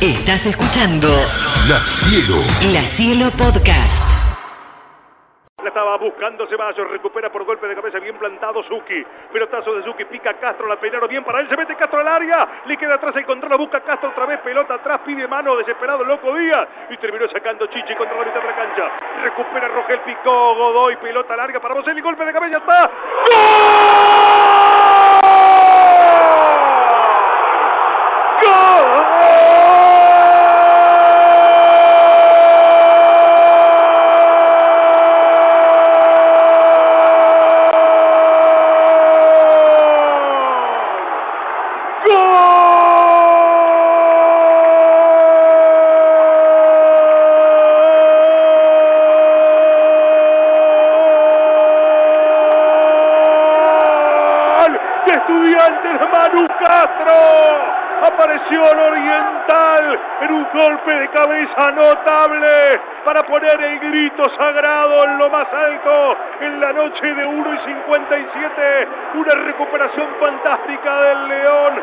Estás escuchando La Cielo. La Cielo Podcast. La estaba buscando Ceballos, recupera por golpe de cabeza bien plantado Zuki. Pelotazo de Zuki, pica Castro, la peinaron bien para él, se mete Castro al área, le queda atrás el control, la busca Castro otra vez, pelota atrás, pide mano, desesperado loco Díaz y terminó sacando Chichi contra la mitad de la cancha. Recupera Rogel, picó Godoy, pelota larga para Boselli, golpe de cabeza, está. ¡Gol! ¡Gol! de Manu Castro. Apareció el Oriental en un golpe de cabeza notable para poner el grito sagrado en lo más alto en la noche de 1 y 57. Una recuperación fantástica del León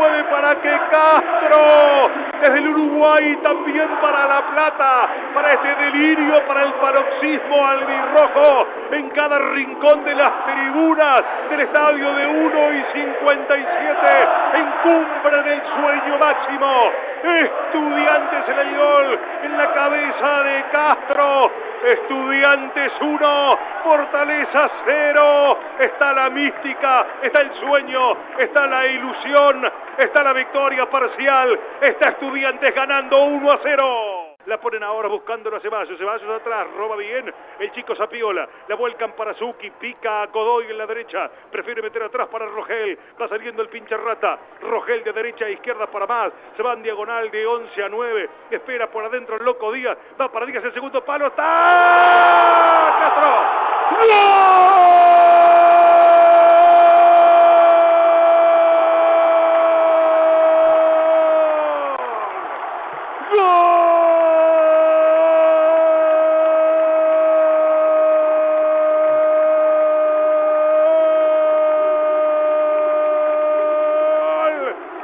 9 para que Castro desde el Uruguay también para La Plata, para este delirio, para el paroxismo albirrojo en cada rincón de las tribunas del estadio de 1 y 57 en cumbre del sueño máximo. Estudiantes el gol en la cabeza de Castro. Estudiantes 1, Fortaleza 0. Está la mística, está el sueño, está la ilusión, está la victoria parcial. Está Estudiantes ganando 1 a 0. La ponen ahora buscándolo a Ceballos. Ceballos atrás, roba bien el chico Zapiola. La vuelcan para Zuki, pica a Godoy en la derecha. Prefiere meter atrás para Rogel. Va saliendo el pinche rata. Rogel de derecha a izquierda para más. Se va en diagonal de 11 a 9. Espera por adentro el loco Díaz. Va para Díaz el segundo palo. ¡Está! ¡Castro!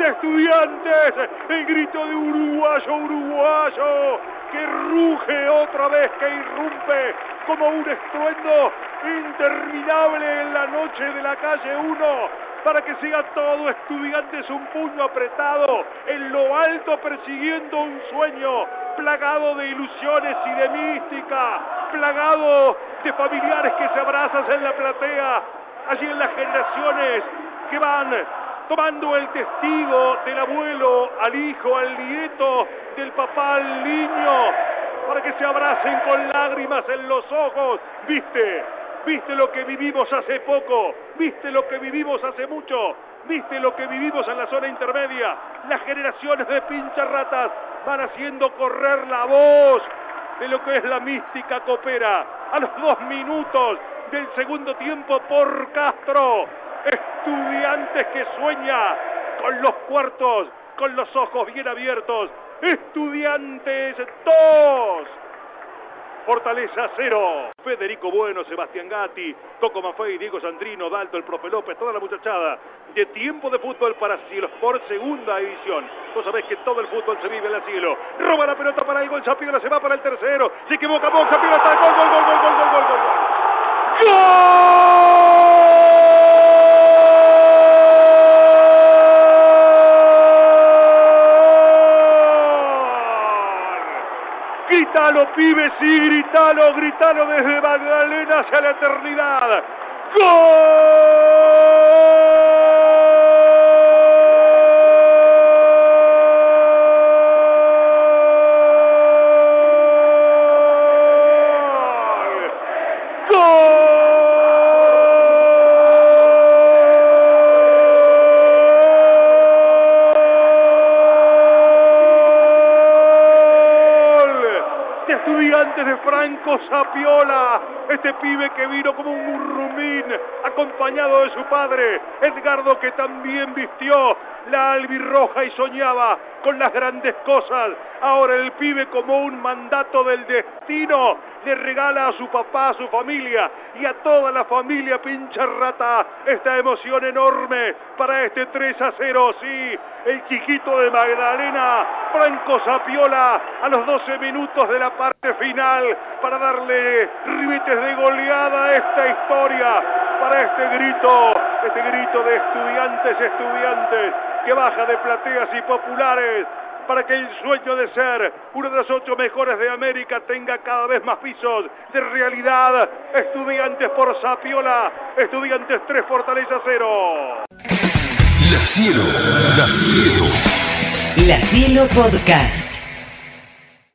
Estudiantes, el grito de uruguayo, uruguayo, que ruge otra vez, que irrumpe como un estruendo interminable en la noche de la calle 1, para que siga todo estudiantes un puño apretado en lo alto persiguiendo un sueño, plagado de ilusiones y de mística, plagado de familiares que se abrazan en la platea, allí en las generaciones que van tomando el testigo del abuelo al hijo, al nieto, del papá al niño, para que se abracen con lágrimas en los ojos. ¿Viste? ¿Viste lo que vivimos hace poco? ¿Viste lo que vivimos hace mucho? ¿Viste lo que vivimos en la zona intermedia? Las generaciones de pincharratas van haciendo correr la voz de lo que es la mística copera. A los dos minutos del segundo tiempo por Castro. Estudiantes que sueña con los cuartos, con los ojos bien abiertos. Estudiantes 2. Fortaleza 0. Federico Bueno, Sebastián Gatti, Coco Maffei, Diego Sandrino, Dalto, el Profe López, toda la muchachada de tiempo de fútbol para Cielo por segunda división. Vos sabés que todo el fútbol se vive en el cielo. Roba la pelota para el gol, Zapiola se va para el tercero. Se equivoca, Boca, está gol, gol, gol, gol, gol, gol, gol, gol. ¡Gol! Gritalo, pibes, sí, gritalo, gritalo desde Magdalena hacia la eternidad. Estudiantes de Franco Sapiola, este pibe que vino como un murrumín, acompañado de su padre, Edgardo que también vistió la albirroja y soñaba con las grandes cosas. Ahora el pibe como un mandato del destino le regala a su papá, a su familia y a toda la familia Pincharrata esta emoción enorme para este 3 a 0. Sí, el chiquito de Magdalena, Franco Sapiola, a los 12 minutos de la parte final para darle ribetes de goleada a esta historia, para este grito, este grito de estudiantes, estudiantes que baja de plateas y populares para que el sueño de ser uno de los ocho mejores de América tenga cada vez más pisos de realidad. Estudiantes por Sapiola, Estudiantes 3, Fortaleza 0. La Cielo, La Cielo. La Cielo Podcast.